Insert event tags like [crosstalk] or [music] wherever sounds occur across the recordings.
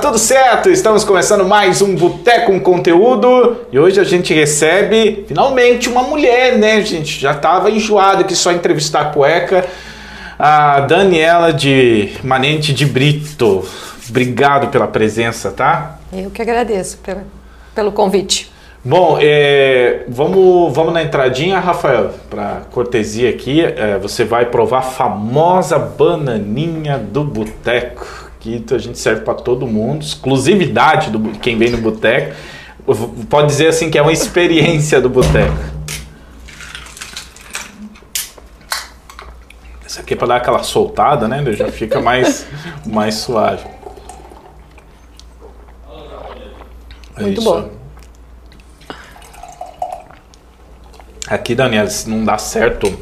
tudo certo? Estamos começando mais um Boteco com Conteúdo e hoje a gente recebe finalmente uma mulher, né, gente? Já tava enjoado aqui só entrevistar a cueca, a Daniela de Manente de Brito. Obrigado pela presença, tá? Eu que agradeço pelo, pelo convite. Bom, é, vamos, vamos na entradinha, Rafael, para cortesia aqui. É, você vai provar a famosa bananinha do boteco que a gente serve para todo mundo, exclusividade do quem vem no boteco. Pode dizer assim que é uma experiência do boteco. Isso aqui é para dar aquela soltada, né? Já fica mais, mais suave. É Muito isso. bom. Aqui, Daniela, se não dá certo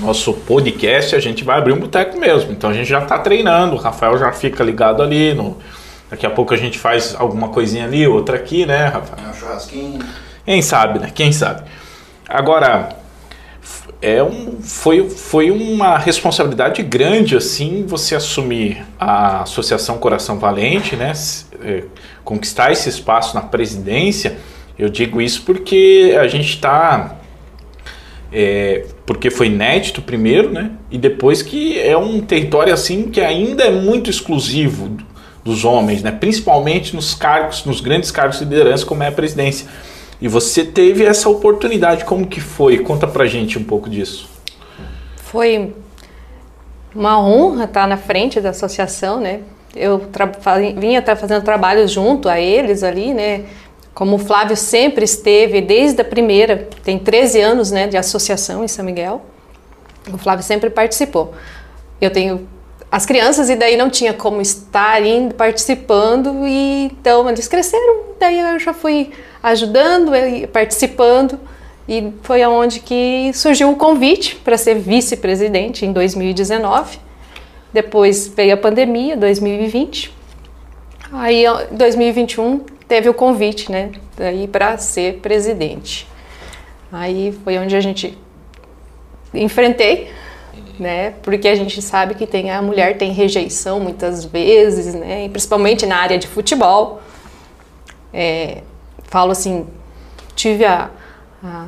nosso podcast, a gente vai abrir um boteco mesmo. Então a gente já está treinando, o Rafael já fica ligado ali. No... Daqui a pouco a gente faz alguma coisinha ali, outra aqui, né, Rafael? É um churrasquinho. Quem sabe, né? Quem sabe. Agora, é um, foi, foi uma responsabilidade grande, assim, você assumir a Associação Coração Valente, né? É, conquistar esse espaço na presidência. Eu digo isso porque a gente está é, porque foi inédito primeiro, né? E depois que é um território assim que ainda é muito exclusivo dos homens, né? Principalmente nos cargos, nos grandes cargos de liderança, como é a presidência. E você teve essa oportunidade, como que foi? Conta pra gente um pouco disso. Foi uma honra estar na frente da associação, né? Eu vinha fazendo trabalho junto a eles ali, né? Como o Flávio sempre esteve desde a primeira, tem 13 anos né, de associação em São Miguel, o Flávio sempre participou. Eu tenho as crianças e daí não tinha como estar indo, participando e então eles cresceram, daí eu já fui ajudando, participando e foi aonde que surgiu o convite para ser vice-presidente em 2019. Depois veio a pandemia, 2020. Aí, em 2021, teve o convite, né, daí para ser presidente. Aí foi onde a gente enfrentei, né, porque a gente sabe que tem a mulher tem rejeição muitas vezes, né, principalmente na área de futebol. É, falo assim, tive a, a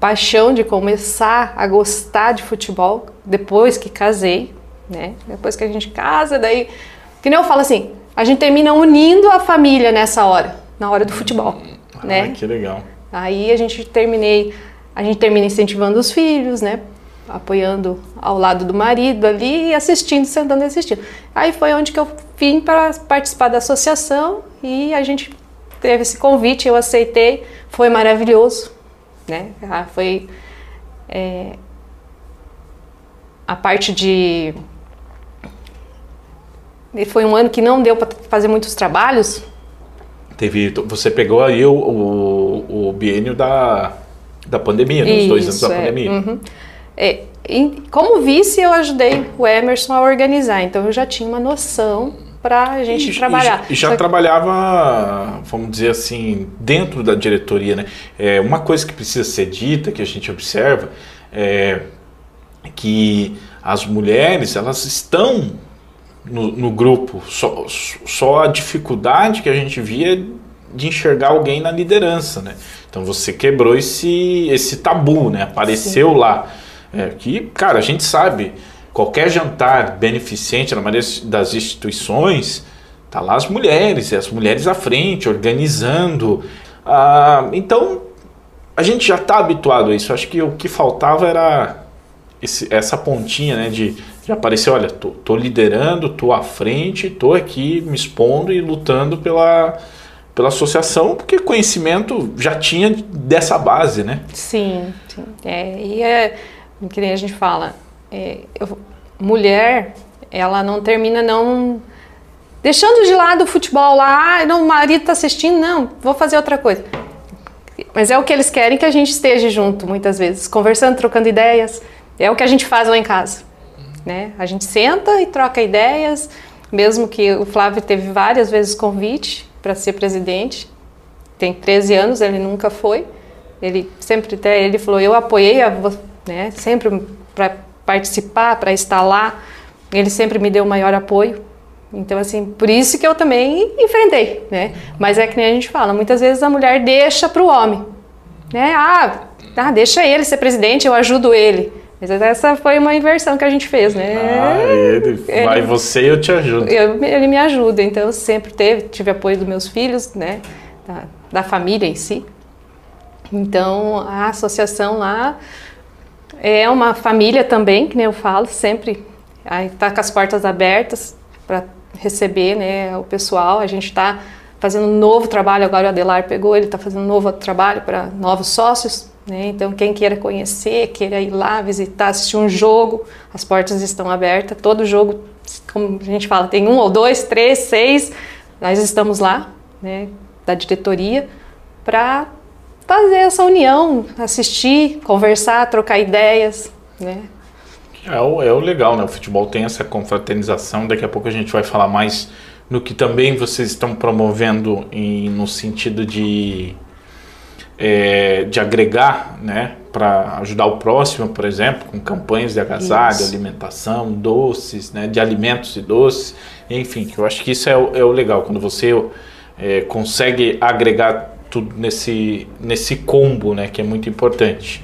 paixão de começar a gostar de futebol depois que casei, né? Depois que a gente casa, daí que nem eu falo assim, a gente termina unindo a família nessa hora, na hora do futebol, ah, né? Que legal. Aí a gente terminei, a gente termina incentivando os filhos, né? Apoiando ao lado do marido ali e assistindo, sentando e assistindo. Aí foi onde que eu vim para participar da associação e a gente teve esse convite, eu aceitei, foi maravilhoso, né? Ah, foi é, a parte de e foi um ano que não deu para fazer muitos trabalhos. Teve, você pegou aí o, o, o biênio da, da pandemia, né? os dois anos da é. pandemia. Uhum. É, como vice, eu ajudei o Emerson a organizar, então eu já tinha uma noção para a gente e, trabalhar. E, já trabalhava, vamos dizer assim, dentro da diretoria, né? É, uma coisa que precisa ser dita, que a gente observa, é que as mulheres, elas estão no, no grupo. Só, só a dificuldade que a gente via de enxergar alguém na liderança, né? Então você quebrou esse, esse tabu, né? Apareceu Sim. lá. É, que, cara, a gente sabe, qualquer jantar beneficente na maioria das instituições, tá lá as mulheres, as mulheres à frente, organizando. Ah, então, a gente já está habituado a isso. Acho que o que faltava era esse, essa pontinha, né? De já apareceu, olha, tô, tô, liderando, tô à frente, tô aqui me expondo e lutando pela, pela associação, porque conhecimento já tinha dessa base, né? Sim, sim. É, e é, que nem a gente fala, é, eu, mulher, ela não termina não deixando de lado o futebol lá, ah, não, o marido tá assistindo, não, vou fazer outra coisa. Mas é o que eles querem que a gente esteja junto, muitas vezes, conversando, trocando ideias. É o que a gente faz lá em casa. Né? A gente senta e troca ideias, mesmo que o Flávio teve várias vezes convite para ser presidente. Tem 13 anos, ele nunca foi. Ele sempre até ele falou, eu apoiei a, né, sempre para participar, para estar lá. Ele sempre me deu o maior apoio. Então, assim, por isso que eu também enfrentei, né? Mas é que nem a gente fala, muitas vezes a mulher deixa para o homem, né? Ah, ah, deixa ele ser presidente, eu ajudo ele. Mas essa foi uma inversão que a gente fez, né? Ah, ele, ele vai você e eu te ajudo. Eu, ele me ajuda, então eu sempre teve, tive apoio dos meus filhos, né? Da, da família em si. Então a associação lá é uma família também, que nem eu falo, sempre está com as portas abertas para receber né, o pessoal. A gente está fazendo um novo trabalho, agora o Adelar pegou, ele está fazendo um novo trabalho para novos sócios. Né? Então, quem queira conhecer, queira ir lá visitar, assistir um jogo, as portas estão abertas. Todo jogo, como a gente fala, tem um ou dois, três, seis, nós estamos lá, né, da diretoria, para fazer essa união, assistir, conversar, trocar ideias. Né? É o, é o legal, né? O futebol tem essa confraternização. Daqui a pouco a gente vai falar mais no que também vocês estão promovendo em, no sentido de, é, de agregar, né? Para ajudar o próximo, por exemplo, com campanhas de agasalho, isso. alimentação, doces, né? De alimentos e doces, enfim. Eu acho que isso é o, é o legal, quando você é, consegue agregar tudo nesse, nesse combo, né? Que é muito importante.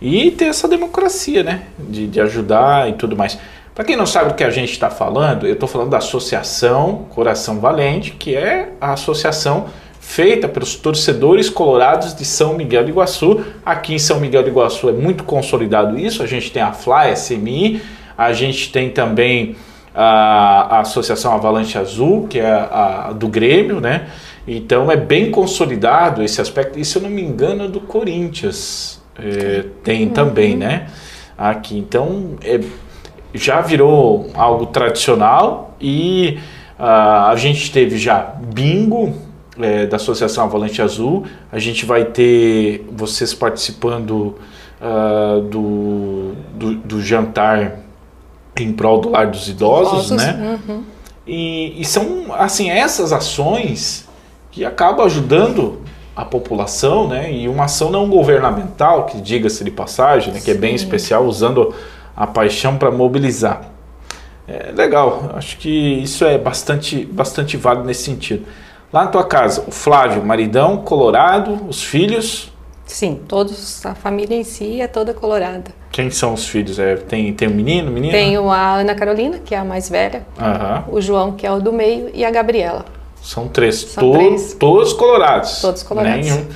E ter essa democracia, né? De, de ajudar e tudo mais. Para quem não sabe do que a gente está falando, eu estou falando da Associação Coração Valente, que é a associação feita pelos torcedores colorados de São Miguel de Iguaçu. Aqui em São Miguel de Iguaçu é muito consolidado isso. A gente tem a FLA, SMI, a gente tem também a, a Associação Avalanche Azul, que é a, a do Grêmio, né? Então é bem consolidado esse aspecto. E se eu não me engano, é do Corinthians é, tem uhum. também, né? Aqui. Então, é, já virou algo tradicional e uh, a gente teve já bingo é, da Associação Avalanche Azul. A gente vai ter vocês participando uh, do, do, do, jantar em prol do lar dos idosos, idosos né? Uhum. E, e são, assim, essas ações que acabam ajudando a população, né? E uma ação não governamental, que diga-se de passagem, né? que é bem especial, usando a paixão para mobilizar. É legal, acho que isso é bastante, bastante válido nesse sentido. Lá na tua casa, o Flávio, maridão, colorado, os filhos? Sim, todos, a família em si é toda colorada. Quem são os filhos? É, tem, tem um menino, menina? Tenho a Ana Carolina, que é a mais velha, uhum. o João, que é o do meio, e a Gabriela. São três. São to três. Todos colorados. Todos colorados. Nenhum.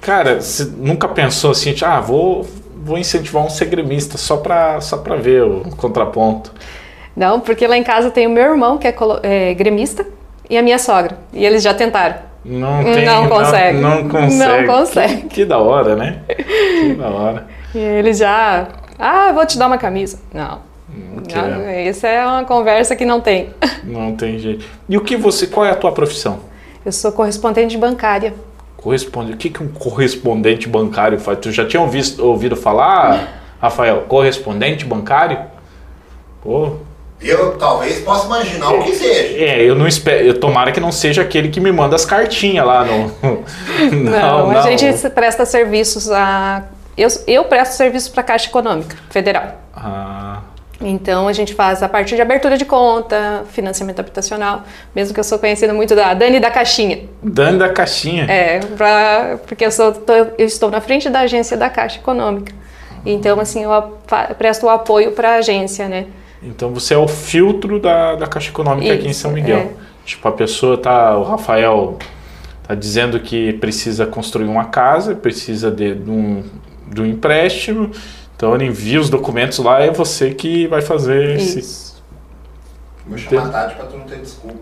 Cara, você nunca pensou assim, ah, vou, vou incentivar um ser gremista só para só pra ver o contraponto? Não, porque lá em casa tem o meu irmão, que é, é gremista, e a minha sogra. E eles já tentaram. Não, tem, não consegue. Não, não consegue. Não consegue. Que, que da hora, né? Que da hora. E eles já. Ah, vou te dar uma camisa. Não. Não, isso é uma conversa que não tem. [laughs] Não tem jeito. E o que você, qual é a tua profissão? Eu sou correspondente bancária. Corresponde. O que, que um correspondente bancário faz? Tu já tinha ouvido, ouvido falar, Rafael? Correspondente bancário? Pô. Eu talvez possa imaginar o que seja. É, eu não espero. Eu tomara que não seja aquele que me manda as cartinhas lá no. não, [laughs] não, não, a gente presta serviços a. Eu, eu presto serviços para a Caixa Econômica Federal. Ah. Então a gente faz a parte de abertura de conta, financiamento habitacional, mesmo que eu sou conhecida muito da Dani da Caixinha. Dani da Caixinha. É, pra, porque eu, sou, tô, eu estou na frente da agência da Caixa Econômica. Então, assim, eu presto o apoio para a agência, né? Então você é o filtro da, da Caixa Econômica Isso, aqui em São Miguel. É. Tipo, a pessoa tá. O Rafael tá dizendo que precisa construir uma casa, precisa de, de um, de um empréstimo então ele envia os documentos lá e é você que vai fazer Isso. esse. Vou chamar a Tati pra tu não ter desculpa.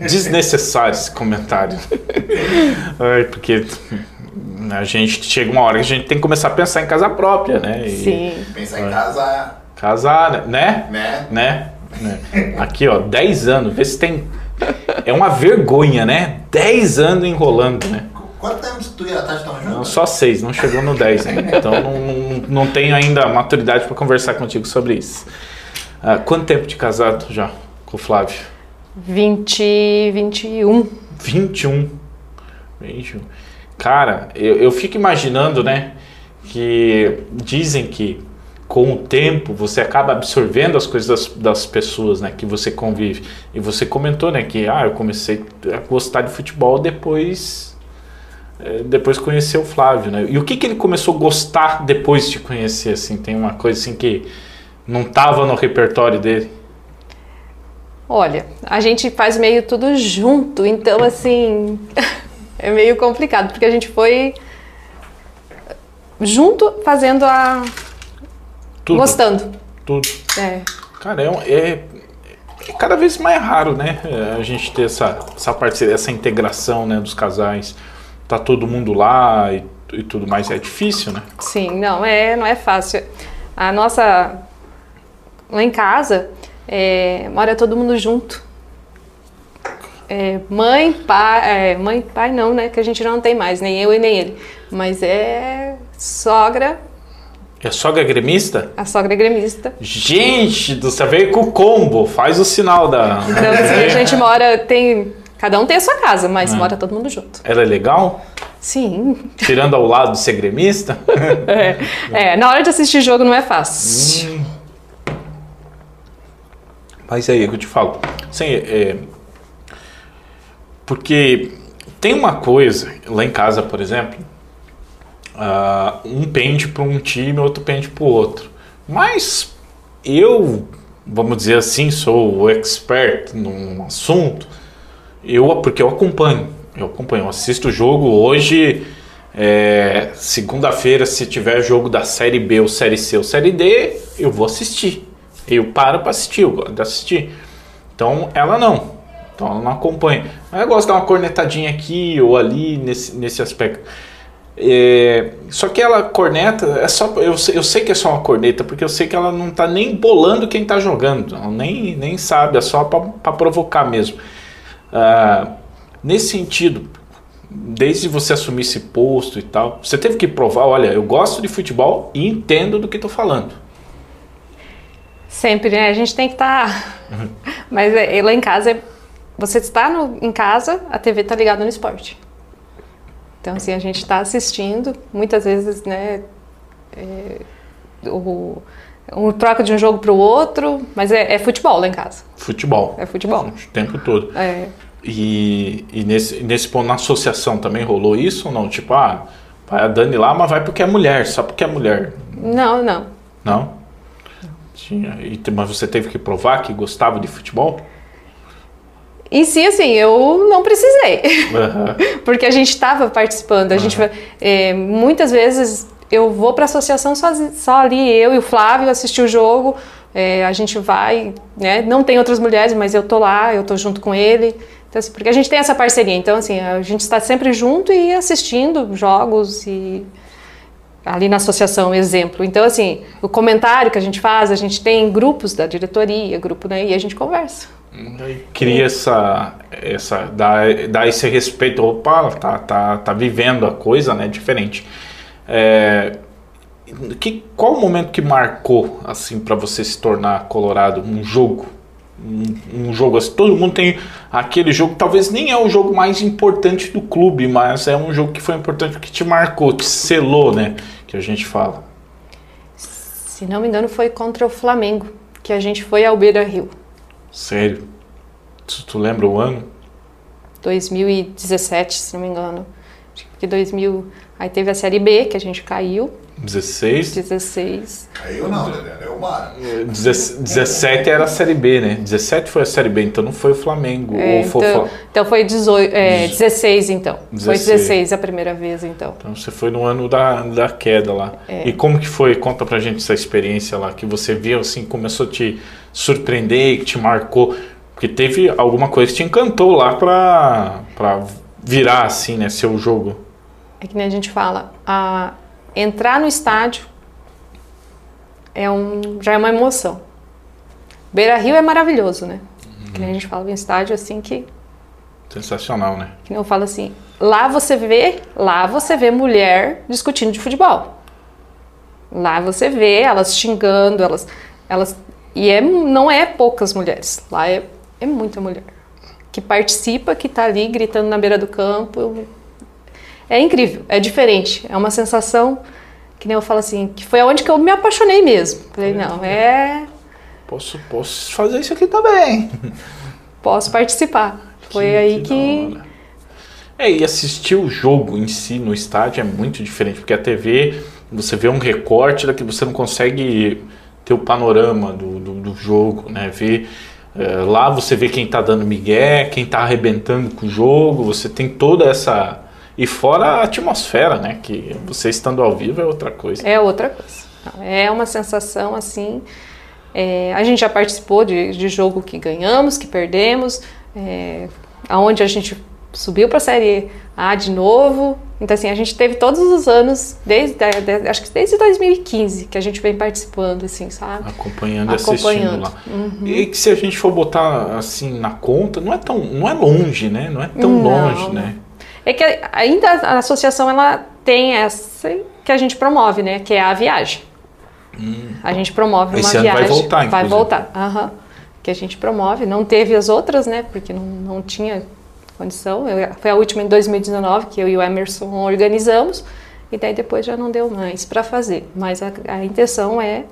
Desnecessário esse comentário. [laughs] Ai, porque a gente chega uma hora que a gente tem que começar a pensar em casa própria, né? E, Sim. Pensar em casar. Casar, né? Né? Né? né? Aqui, ó, 10 anos. Vê se tem. É uma vergonha, né? 10 anos enrolando, né? Quanto tempo tu e a Tati estão juntos? Não, só seis, não chegou no 10 ainda. Então não, não, não tenho ainda maturidade para conversar contigo sobre isso. Uh, quanto tempo de casado já com o Flávio? 20, 21. 21. 21. Cara, eu, eu fico imaginando, né? Que dizem que com o tempo você acaba absorvendo as coisas das, das, pessoas, né, que você convive. E você comentou, né, que ah, eu comecei a gostar de futebol depois é, depois conhecer o Flávio, né? E o que que ele começou a gostar depois de conhecer assim? Tem uma coisa assim que não estava no repertório dele. Olha, a gente faz meio tudo junto, então assim, [laughs] é meio complicado, porque a gente foi junto fazendo a Tudo. gostando. Tudo. É. Cara, é, é- é cada vez mais raro, né? A gente ter essa, essa parceria, essa integração né, dos casais. Tá todo mundo lá e, e tudo mais. É difícil, né? Sim, não é, não é fácil. A nossa lá em casa é, mora todo mundo junto. É, mãe, pai, é, mãe, pai não, né? Que a gente não tem mais, nem eu e nem ele. Mas é sogra, É sogra gremista? a sogra é gremista. Gente do céu, veio com o combo. Faz o sinal da. Então assim, a gente mora, tem. Cada um tem a sua casa, mas mora todo mundo junto. Ela é legal? Sim. Tirando ao lado de ser gremista? [laughs] É, é, na hora de assistir jogo não é fácil. Mas aí, é que eu te falo. Assim, é, porque tem uma coisa, lá em casa, por exemplo, ah, um pende para um time, outro pende para o outro. Mas eu, vamos dizer assim, sou o expert num assunto, eu, porque eu acompanho, eu acompanho, eu assisto o jogo hoje, é, segunda-feira, se tiver jogo da Série B ou Série C ou Série D, eu vou assistir. Eu paro para assistir, eu gosto de assistir. Então ela não. Então ela não acompanha. Mas eu gosto de dar uma cornetadinha aqui ou ali nesse, nesse aspecto. É, só que ela corneta, é só, eu, sei- eu sei que é só uma corneta, porque eu sei que ela não tá nem bolando quem tá jogando. Ela nem, nem sabe, é só para provocar mesmo. Ah, nesse sentido, desde você assumir esse posto e tal, você teve que provar, olha, eu gosto de futebol e entendo do que tô falando. Sempre, né? A gente tem que estar. [laughs] Mas é, lá em casa, é- você está no- em casa, a TV está ligada no esporte. Então, assim, a gente está assistindo, muitas vezes, né? é, o, um troca de um jogo para o outro, mas é, é futebol lá em casa. Futebol. É futebol. O tempo todo. É, E, e nesse, nesse ponto, na associação também rolou isso ou não? Tipo, ah, vai a Dani lá, mas vai porque é mulher, só porque é mulher. não, não. Não? Tinha. E, mas você teve que provar que gostava de futebol? Em si, assim, eu não precisei. Aham. [laughs] Porque a gente estava participando. A gente, é, muitas vezes eu vou para a associação sozi- só ali, eu e o Flávio assistir o jogo. é, a gente vai, né? Não tem outras mulheres, mas eu tô lá, eu tô junto com ele. Então, assim, porque a gente tem essa parceria. Então, assim, a gente está sempre junto e assistindo jogos e ali na associação, exemplo. Então, assim, o comentário que a gente faz, a gente tem grupos da diretoria, grupo, né? E a gente conversa. Cria essa. essa dá, dá esse respeito. Opa, tá, tá, tá vivendo a coisa, né? Diferente. É, que, qual o momento que marcou, assim, para você se tornar colorado? Um jogo? Um, um jogo assim. Todo mundo tem aquele jogo, talvez nem é o jogo mais importante do clube, mas é um jogo que foi importante, que te marcou, que selou, né? Que a gente fala. Se não me engano, foi contra o Flamengo, que a gente foi ao Beira Rio. Sério. Tu, tu lembra o ano? 2017, se não me engano. Acho que 2000. Aí teve a Série B, que a gente caiu, 16? 16. Caiu não, Daniel. Eu moro. 17 era a Série B, né? 17 foi a Série B, então não foi o Flamengo. É, ou foi o então, Fla- então foi 18, é, 16, então. Foi 16. 16 a primeira vez, então. Então você foi no ano da, da queda lá. É. E como que foi? Conta pra gente essa experiência lá, que você viu assim, começou a te surpreender, que te marcou. Porque teve alguma coisa que te encantou lá pra, pra virar assim, né? Seu jogo. É que nem a gente fala, a, entrar no estádio é um, já é uma emoção. Beira Rio é maravilhoso, né? Que nem a gente fala, um estádio assim que Sensacional, né? Que eu falo assim, lá você vê, lá você vê mulher discutindo de futebol. Lá você vê elas xingando, elas, elas e é, não é poucas mulheres, lá é, é muita mulher que participa, que tá ali gritando na beira do campo. É incrível, é diferente, é uma sensação que nem eu falo assim, que foi onde que eu me apaixonei mesmo. Falei, não, é. Posso, posso fazer isso aqui também. [laughs] Posso participar. Foi Que- aí que que. É, e assistir o jogo em si no estádio é muito diferente, porque a TV, você vê um recorte daqui, você não consegue ter o panorama do, do, do jogo, né? Ver, eh, lá você vê quem tá dando migué, quem tá arrebentando com o jogo, você tem toda essa... E fora a atmosfera, né? Que você estando ao vivo é outra coisa. É outra coisa. É uma sensação assim. é, a gente já participou de, de jogo que ganhamos, que perdemos, é, aonde a gente subiu para a série A de novo. Então assim, a gente teve todos os anos desde de- acho que desde 2015 que a gente vem participando, assim, sabe? Acompanhando e assistindo Acompanhando. lá. E que se a gente for botar assim na conta, não é tão, não é longe, né? Não é tão Não, longe, né? É que ainda a associação ela tem essa que a gente promove, né? Que é a viagem. A gente promove Hum. Esse uma ano vai viagem. voltar, Vai inclusive. voltar. aham. Que a gente promove. Não teve as outras, né? Porque não, não tinha condição. Eu- foi a última em 2019 que eu e o Emerson organizamos. E daí depois já não deu mais para fazer. Mas a, a intenção é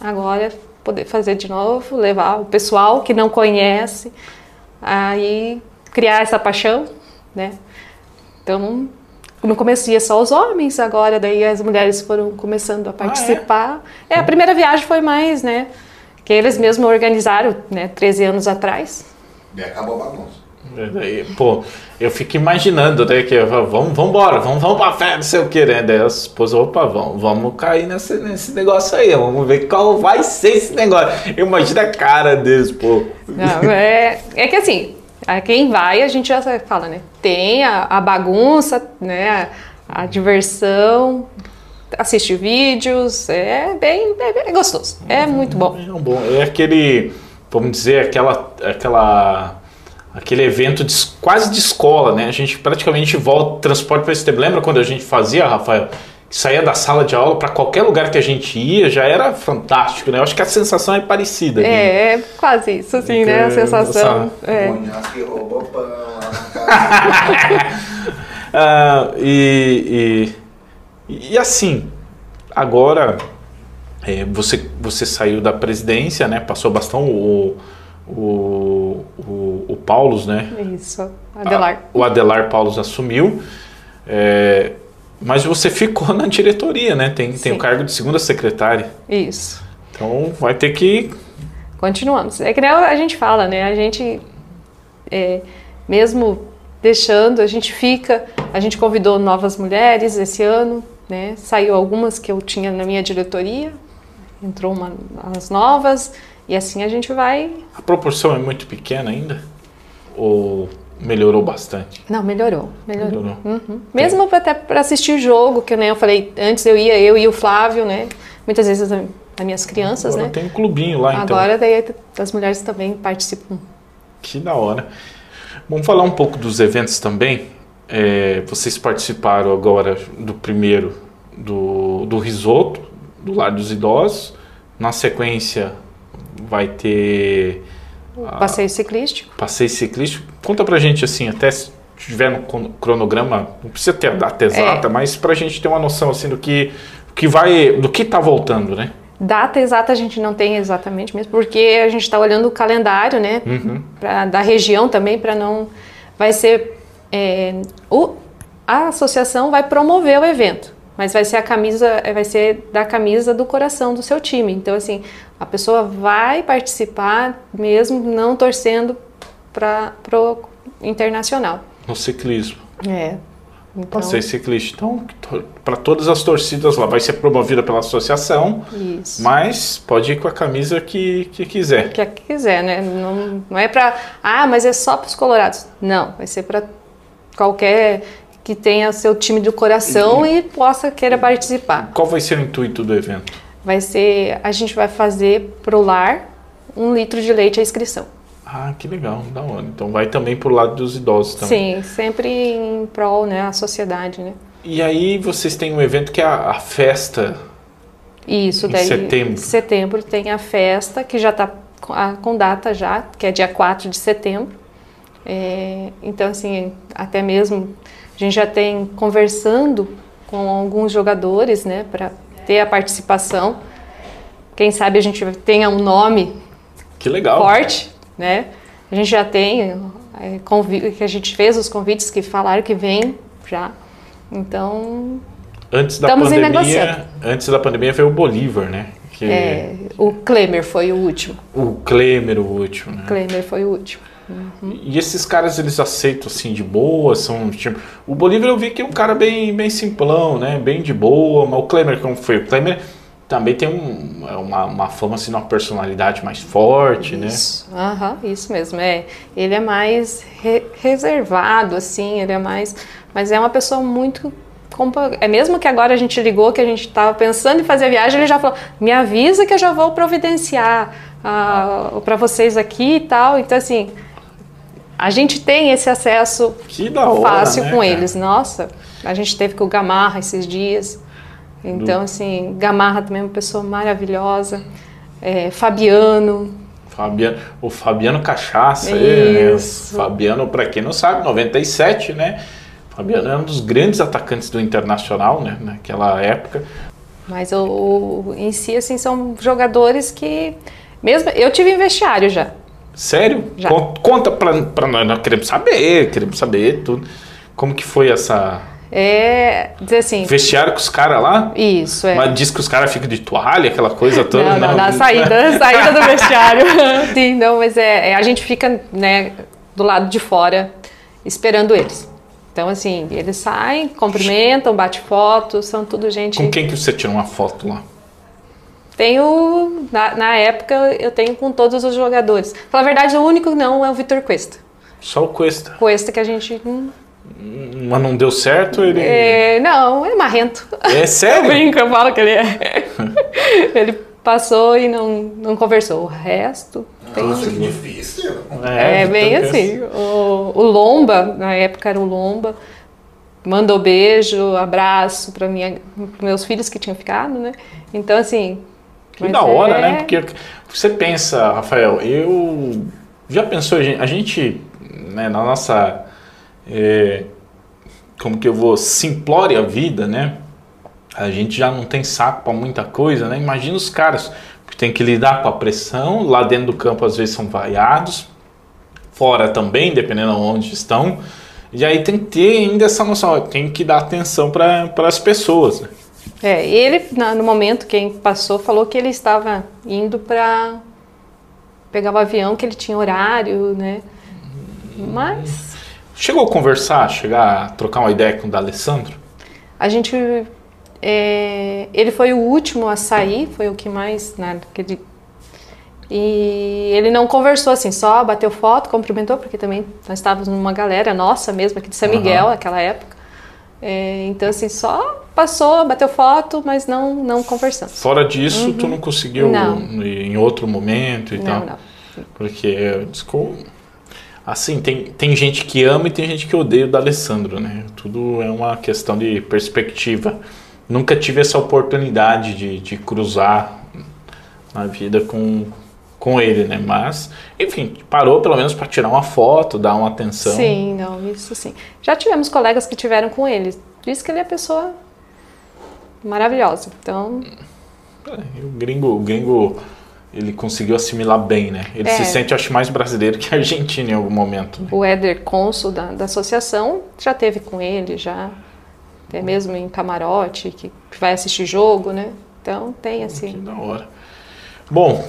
agora poder fazer de novo, levar o pessoal que não conhece, aí criar essa paixão, né? Então, no começo ia só os homens, agora daí as mulheres foram começando a participar. é? a primeira viagem foi mais, né? Que eles mesmos organizaram, né? 13 anos atrás. E acabou a bagunça. É, daí, Pô, eu fico imaginando, né, que vamos, vamos embora, vamos, vamos pra fé, não sei o que, né? Daí as esposas, opa, vamos, vamos cair nesse, nesse negócio aí, vamos ver qual vai ser esse negócio. Eu imagino a cara deles, pô. Não, é, é que assim, a quem vai, a gente já fala, né? Tem a, a bagunça, né? A, a diversão, assiste vídeos, é bem, é gostoso. É muito bom. É bom, é aquele, vamos dizer, aquela, aquela, aquele evento de, quase de escola, né? A gente praticamente volta, transporte para esse tempo. Lembra quando a gente fazia, Rafael? Que saía da sala de aula para qualquer lugar que a gente ia, já era fantástico, né? Eu acho que a sensação é parecida. né? É, é quase isso, assim, né? A É, sensação. É. [laughs] [laughs] Ah, e, e, e assim, agora é, você, você saiu da presidência, né? Passou bastão o, o, o, o Paulos, né? Isso, Adelar. Ah, o Adelar Paulos assumiu. é, mas você ficou na diretoria, né? Tem, tem o cargo de segunda secretária. Isso. Então vai ter que. Continuamos. É que nem a gente fala, né? A gente, é, mesmo deixando, a gente fica. A gente convidou novas mulheres esse ano, né? Saiu algumas que eu tinha na minha diretoria, entrou uma, as novas, e assim a gente vai. A proporção é muito pequena ainda? Ou melhorou bastante? Não, melhorou, melhorou. Melhorou. Uhum. Mesmo pra- até para assistir jogo, que nem eu falei, antes eu ia, eu e o Flávio, né? Muitas vezes as as minhas crianças, Agora né? tem um clubinho lá, então. Agora daí as mulheres também participam. Que da hora. Vamos falar um pouco dos eventos também. É, vocês participaram agora do primeiro do, do risoto, do Lar dos Idosos. Na sequência vai ter Passeio ciclístico. passeio ciclístico. Conta pra gente assim, até se tiver no cronograma, não precisa ter a data exata, mas pra gente ter uma noção assim do que, que vai, do que tá voltando, né? Data exata a gente não tem exatamente mesmo, porque a gente está olhando o calendário, né, Uhum. pra, da região também, para não. Vai ser. é, o, a associação vai promover o evento, mas vai ser a camisa, é, vai ser da camisa do coração do seu time. Então, assim, a pessoa vai participar mesmo não torcendo para pro internacional. No ciclismo. É. Então, Passeio ciclístico. Então, para todas as torcidas lá, vai ser promovida pela associação, isso. mas pode ir com a camisa que, que quiser. que quiser, né? Não, não é para ah, mas é só para os colorados. Não, vai ser para qualquer que tenha seu time do coração e possa queira participar. Qual vai ser o intuito do evento? Vai ser, a gente vai fazer pro lar um litro de leite à inscrição. Ah, que legal, da hora. Então vai também pro lado dos idosos também. Sim, sempre em prol, né, a sociedade, né? E aí vocês têm um evento que é a, a festa. Isso, Em daí setembro. setembro tem a festa que já está com data já, que é dia 4 de setembro. É, então, assim, até mesmo a gente já tem conversando com alguns jogadores, né, para ter a participação. Quem sabe a gente tenha um nome Que legal. forte, né? A gente já tem é, convi- que a gente fez os convites que falaram que vem já. Então, Antes da Estamos em pandemia, antes da pandemia veio o Bolívar, né? Que é, o Klemer foi o último. o Klemer o último, né? Klemer foi o último. E esses caras eles aceitam assim de boa, são tipo, o Bolívar eu vi que é um cara bem bem simplão, né? Bem de boa, mas o Klemer como foi? O Klemer também tem um, é uma, uma fama assim, uma personalidade mais forte, né? Isso, aham, isso mesmo. É, ele é mais re- reservado, assim, ele é mais. Mas é uma pessoa muito. É mesmo que agora a gente ligou, que a gente estava pensando em fazer a viagem, ele já falou: me avisa que eu já vou providenciar para vocês aqui e tal. Então, assim, a gente tem esse acesso hora, fácil né, com cara? eles. Nossa, a gente teve com o Gamarra esses dias. Então, assim, Gamarra também é uma pessoa maravilhosa. É, Fabiano, Fabiano, o Fabiano Cachaça, é, né? Fabiano, para quem não sabe, 97, né? Fabiano é um dos grandes atacantes do Internacional, né? Naquela época. Mas o, o- em si, assim, são jogadores que. Mesmo. Eu tive em vestiário já. Sério? Já. Con- Conta pra, pra nós, nós queremos saber, queremos saber tudo. Como que foi essa É. Dizer assim. vestiário com os caras lá? Isso, é. Mas diz que os caras ficam de toalha, aquela coisa toda. Não, não, na saída, [laughs] saída do vestiário. [laughs] Sim, não, mas é, é, a gente fica, né, do lado de fora esperando eles. Então, assim, eles saem, cumprimentam, bate foto, são tudo gente. Com quem que você tirou uma foto lá? Tenho, na, na época, eu tenho com todos os jogadores. Pra falar a verdade, o único não é o Vitor Cuesta. Só o Cuesta. Cuesta que a gente. hum, Mas não deu certo, ele. É, não, é marrento. É [laughs] Eu sério? brinco, eu falo que ele é. [laughs] ele passou e não, não conversou. O resto. Tem... Nossa, que difícil. É, bem Vitor Cuesta. assim. O, o Lomba, na época era o Lomba, mandou beijo, abraço para meus filhos que tinham ficado, né? Então, assim. Que mas da hora, é- né? Porque você pensa, Rafael, eu já pensou, a gente, né, na nossa, é, como que eu vou, simplore a vida, né? A gente já não tem saco para muita coisa, né? Imagina os caras que tem que lidar com a pressão, lá dentro do campo às vezes são vaiados, fora também, dependendo de onde estão. E aí tem que ter ainda essa noção, tem que dar atenção para as pessoas, né? É, ele, no momento, quem passou, falou que ele estava indo para pegar o avião, que ele tinha horário, né? Mas Chegou a conversar, chegar a trocar uma ideia com o D'Alessandro? a gente. é, ele foi o último a sair, foi o que mais. Né, que ele- e ele não conversou assim, só bateu foto, cumprimentou, porque também nós estávamos numa galera nossa mesmo, aqui de São. Miguel, naquela época. É, então, assim, só passou, bateu foto, mas não, não conversamos. Fora disso, tu não conseguiu Uhum. Não. em outro momento e tal? Não, não. Porque, assim, tem, tem gente que ama e tem gente que odeia o D'Alessandro, né? Tudo é uma questão de perspectiva. Nunca tive essa oportunidade de, de cruzar na vida com, com ele, né? Mas, enfim, parou pelo menos para tirar uma foto, dar uma atenção. Sim, não, isso sim. Já tivemos colegas que tiveram com ele. Diz que ele é pessoa maravilhosa. Então, É, o gringo, o gringo, ele conseguiu assimilar bem, né? Ele É. se sente, acho, mais brasileiro que [laughs] argentino em algum momento. né? o Éder Consul da, da associação já teve com ele, já. Até mesmo em camarote, que vai assistir jogo, né? Então, tem Que assim. da hora. Bom,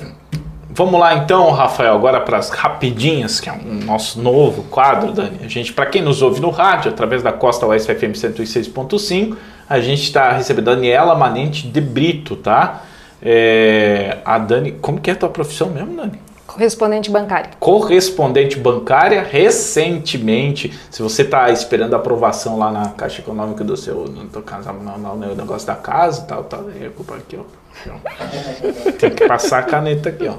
vamos lá então, Rafael, agora para as rapidinhas, que é um nosso novo quadro, Dani. A gente, para quem nos ouve no rádio, através da Costa Oeste FM 106.5, a gente está recebendo a Daniela Manente de Brito, tá? É, a Dani, como que é a tua profissão mesmo, Dani? Correspondente bancário. correspondente bancária recentemente. Se você está esperando a aprovação lá na Caixa Econômica do seu no, teu no, no, no negócio da casa, tal, tal, a culpa aqui, ó. Tem que passar a caneta aqui, ó.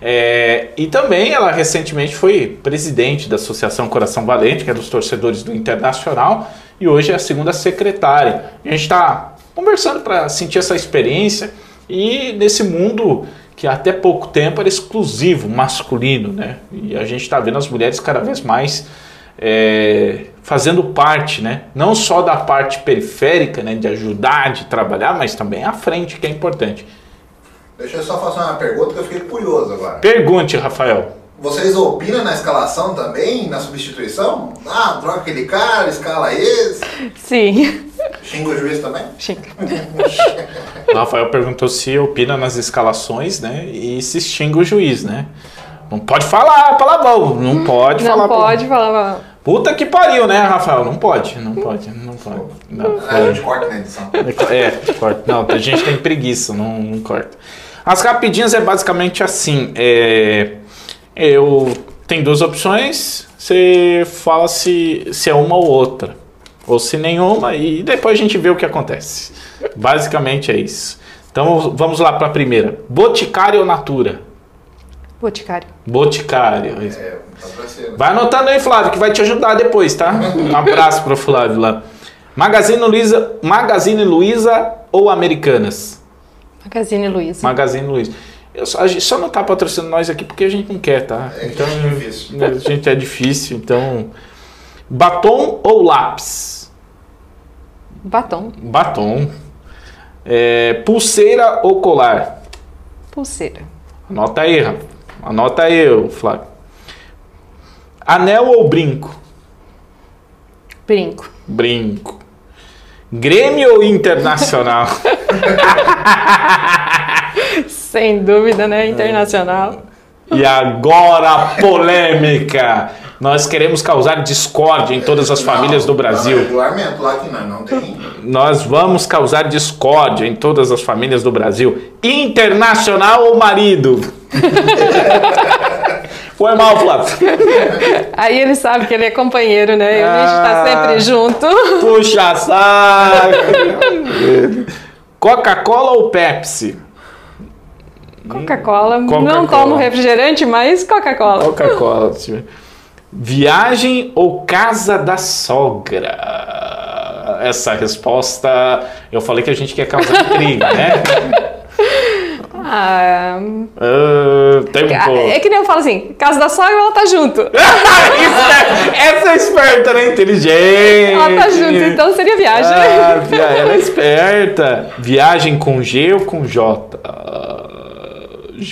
É, e também ela recentemente foi presidente da Associação Coração Valente, que é dos torcedores do Internacional, e hoje é a segunda secretária. A gente está conversando para sentir essa experiência e nesse mundo que até pouco tempo era exclusivo, masculino, né? E a gente está vendo as mulheres cada vez mais é, fazendo parte, né? Não só da parte periférica, né? De ajudar, de trabalhar, mas também à frente, que é importante. Deixa eu só fazer uma pergunta que eu fiquei curioso agora. Pergunte, Rafael. Vocês opinam na escalação também, na substituição? Ah, troca aquele cara, escala esse. Sim. Xinga o juiz também? Xinga. O [laughs] Rafael perguntou se opina nas escalações, né? E se xinga o juiz, né? Não pode falar palavrão, não pode falar. Não pode falar. Puta que pariu, né, Rafael? Não pode, não pode, não pode. Não, Ah, a gente corta na edição. É, corta. Não, a gente tem preguiça, não, não corta. As rapidinhas é basicamente assim. É, eu tenho duas opções. Você fala se, se é uma ou outra. Ou se nenhuma, e depois a gente vê o que acontece. Basicamente é isso. Então vamos lá para a primeira. Boticário ou Natura? Boticário. Boticário. isso. É, tá. Vai anotando aí, Flávio, que vai te ajudar depois, tá? Um abraço pro Flávio lá. Magazine Luiza, Magazine Luiza ou Americanas? Magazine Luiza. Magazine Luiza. Eu só, a gente só não tá patrocinando nós aqui porque a gente não quer, tá? É Então, difícil. A gente é difícil, então. Batom ou lápis? Batom. Batom. É, pulseira ou colar? Pulseira. Anota aí. Anota aí, Flávio. Anel ou brinco? Brinco. Brinco. Grêmio ou Internacional? [laughs] Sem dúvida, né? Internacional. e agora a polêmica. Nós queremos causar discórdia em todas as famílias do Não, Brasil. Não, regulamento lá que não, não tem. Nós vamos causar discórdia em todas as famílias do Brasil. Internacional ou marido? [laughs] Foi mal, Flávio. Aí ele sabe que ele é companheiro, né? E a gente tá Ah. sempre junto. Puxa saco. Coca-Cola ou Pepsi? Coca-Cola. Não Coca-Cola. tomo refrigerante, mas Coca-Cola. Coca-Cola. Viagem ou casa da sogra? Essa resposta, eu falei que a gente quer causar [laughs] intriga, né? Ah, Ah, tempo. é que nem eu falo assim, casa da sogra, ela tá junto. [laughs] Essa é esperta, né? Inteligente. Ela tá junto, então seria viagem. Ah, via- ela é esperta. Viagem com G ou com J?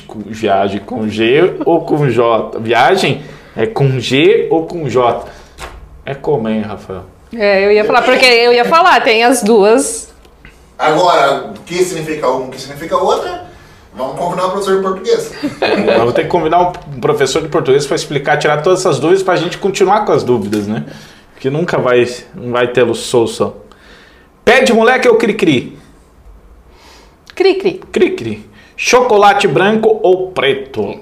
Com- Viagem com G ou com J? Viagem é com G ou com J? É como, hein, Rafael? É, eu ia falar, porque eu ia falar, tem as duas. Agora, o que significa uma, o que significa outra? Vamos convidar o professor de português. Vamos ter que convidar um professor de português para explicar, tirar todas essas dúvidas para a gente continuar com as dúvidas, né? Que nunca vai, não vai ter solução. Pé de moleque ou cri-cri? Cri-cri. Cri-cri. Chocolate branco ou preto?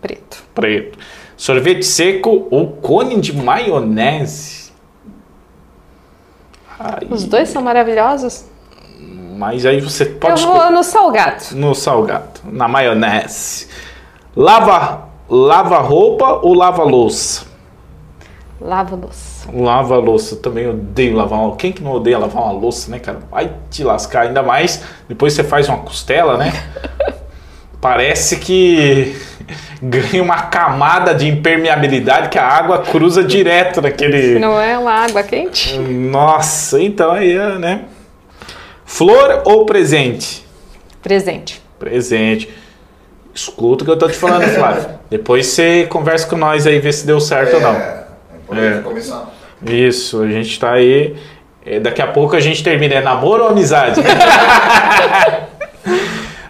Preto. Preto. Sorvete seco ou cone de maionese? Ai, Os dois são maravilhosos. mas aí você Eu pode vou no salgado. no salgado, na maionese. Lava, lava roupa ou lava louça? Lava louça. Lava louça, eu também odeio lavar uma. Quem que não odeia lavar uma louça, né, cara? Vai te lascar, ainda mais depois você faz uma costela, né? [laughs] Parece que [laughs] ganha uma camada de impermeabilidade que a água cruza direto naquele. Não é uma água quente? Nossa, então aí, é, né? Flor ou presente? Presente. Presente. Escuta o que eu tô te falando, Flávio. [laughs] Depois você conversa com nós aí, vê se deu certo ou não. É, É. começar. Isso, a gente tá aí. é, Daqui a pouco a gente termina. É namoro ou amizade? [laughs]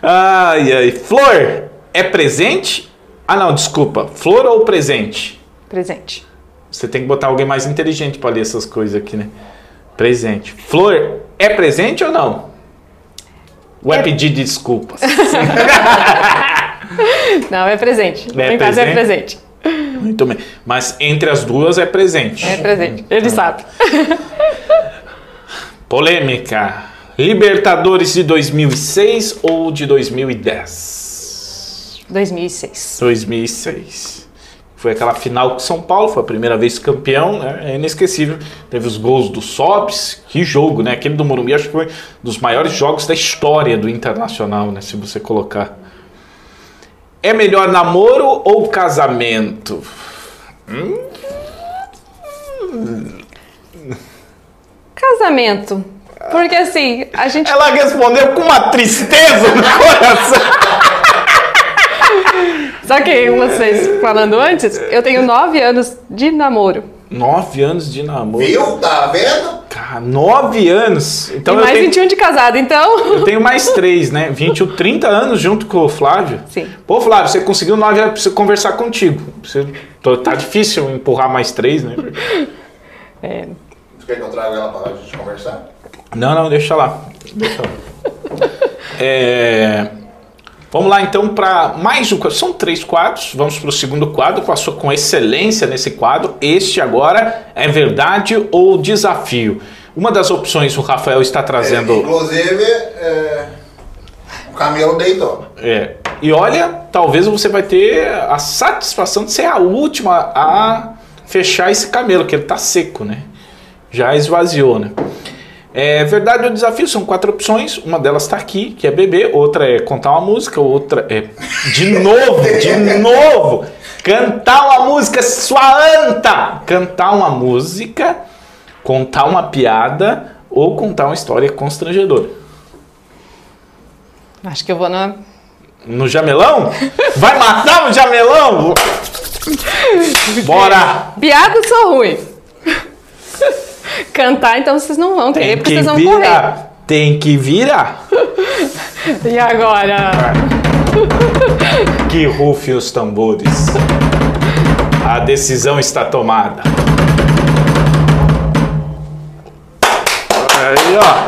ai, ai. Flor é presente? Ah, não, desculpa. Flor ou presente? Presente. Você tem que botar alguém mais inteligente pra ler essas coisas aqui, né? Presente. Flor é presente ou não? Ou é, É- pedir desculpas? [laughs] [laughs] Não, é presente. É em casa é presente. Muito bem. Mas entre as duas é presente. É presente. Ele sabe. [laughs] Polêmica. Libertadores de 2006 ou de 2010? 2006. 2006. Foi aquela final com São Paulo, foi a primeira vez campeão, né? É inesquecível. Teve os gols do Sobs, que jogo, né? Aquele do Morumbi acho que foi um dos maiores jogos da história do Internacional, né? Se você colocar. É melhor namoro ou casamento? Hum? Casamento. Porque assim, a gente. Ela respondeu com uma tristeza no coração. Só que vocês falando antes, eu tenho nove anos de namoro. Nove anos de namoro. Viu? Tá vendo? Cara, nove anos. Então e eu mais tenho, 21 de casado, então. eu tenho mais três, né? 21, 30 anos junto com o Flávio. Sim. Pô, Flávio, você conseguiu nove anos, preciso conversar contigo. Tô- tá difícil empurrar mais três, né? É, Você quer que eu traga ela pra gente conversar? Não, não, deixa lá. Deixa lá. É, Vamos lá então para mais um quadro. São três quadros. Vamos para o segundo quadro, passou com excelência nesse quadro. Este agora é verdade ou desafio. Uma das opções o Rafael está É, trazendo. inclusive, é, o camelo deitou. É, e olha, talvez você vai ter a satisfação de ser a última a fechar esse camelo, que ele tá seco, né? Já esvaziou, né? É verdade ou desafio são quatro opções. Uma delas está aqui, que é beber. Outra é contar uma música. Outra é de [laughs] novo, de novo, cantar uma música, sua anta. Cantar uma música, contar uma piada ou contar uma história constrangedora. acho que eu vou na. No jamelão? Vai matar o jamelão? [laughs] Bora! Piada sou ruim. Cantar, então vocês não vão ter, porque que vocês vão correr. virar. Tem que virar. [laughs] E agora? [laughs] Que rufe os tambores. A decisão está tomada. Aí, ó.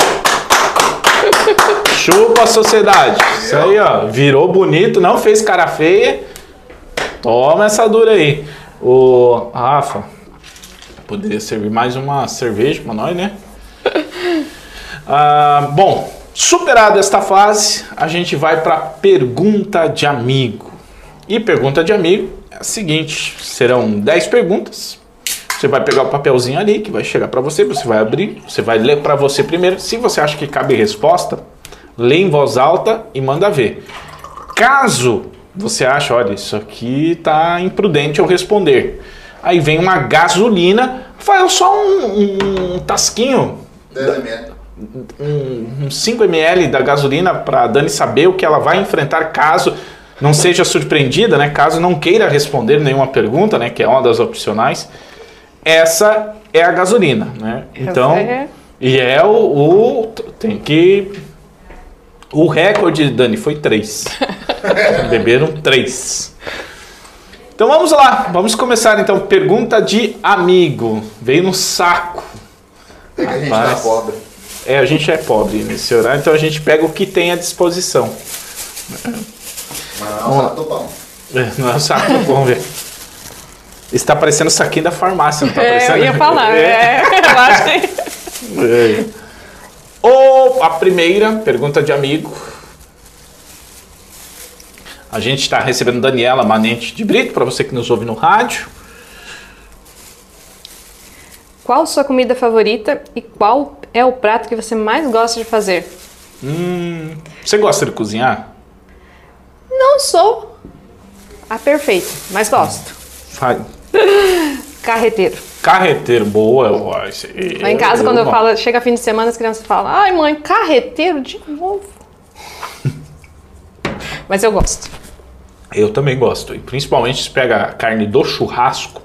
Chupa a sociedade. Isso aí, ó. Virou bonito, não fez cara feia. Toma essa dura aí. O Rafa, poderia servir mais uma cerveja pra nós, né? [laughs] Ah, bom, superada esta fase, a gente vai para pergunta de amigo. E pergunta de amigo é a seguinte: serão 10 perguntas. Você vai pegar o papelzinho ali que vai chegar para você, você vai abrir, você vai ler para você primeiro. Se você acha que cabe resposta, lê em voz alta e manda ver. Caso você ache, olha, isso aqui tá imprudente eu responder. Aí vem uma gasolina, faz só um, um, um tasquinho 10 ml. um, uns 5 ml da gasolina para a Dani saber o que ela vai enfrentar caso não seja surpreendida, né? Caso não queira responder nenhuma pergunta, né? Que é uma das opcionais. Essa é a gasolina, né? Então, é. e é o, o- tem que o recorde, Dani, foi três. [laughs] Beberam três. Então vamos lá, vamos começar então. Pergunta de amigo. Veio no saco. É que a gente tá pobre. É, a gente é pobre nesse horário, então a gente pega o que tem à disposição. Mas não é o saco do pão. É, não é o saco, vamos ver. Está parecendo o saquinho da farmácia, não está É, parecendo? eu ia falar, É. é, eu acho que... É. Ou [laughs] a primeira pergunta de amigo. A gente está recebendo Daniela Manente de Brito, para você que nos ouve no rádio. Qual sua comida favorita e qual é o prato que você mais gosta de fazer? Hum, você gosta de cozinhar? Não sou a perfeita, mas gosto. Vai. [laughs] Carreteiro. Carreteiro, boa. esse aí Lá em casa, quando eu gosto. falo, chega fim de semana, as crianças falam, ai mãe, carreteiro de novo. [laughs] Mas eu gosto. Eu também gosto. E principalmente se pega a carne do churrasco,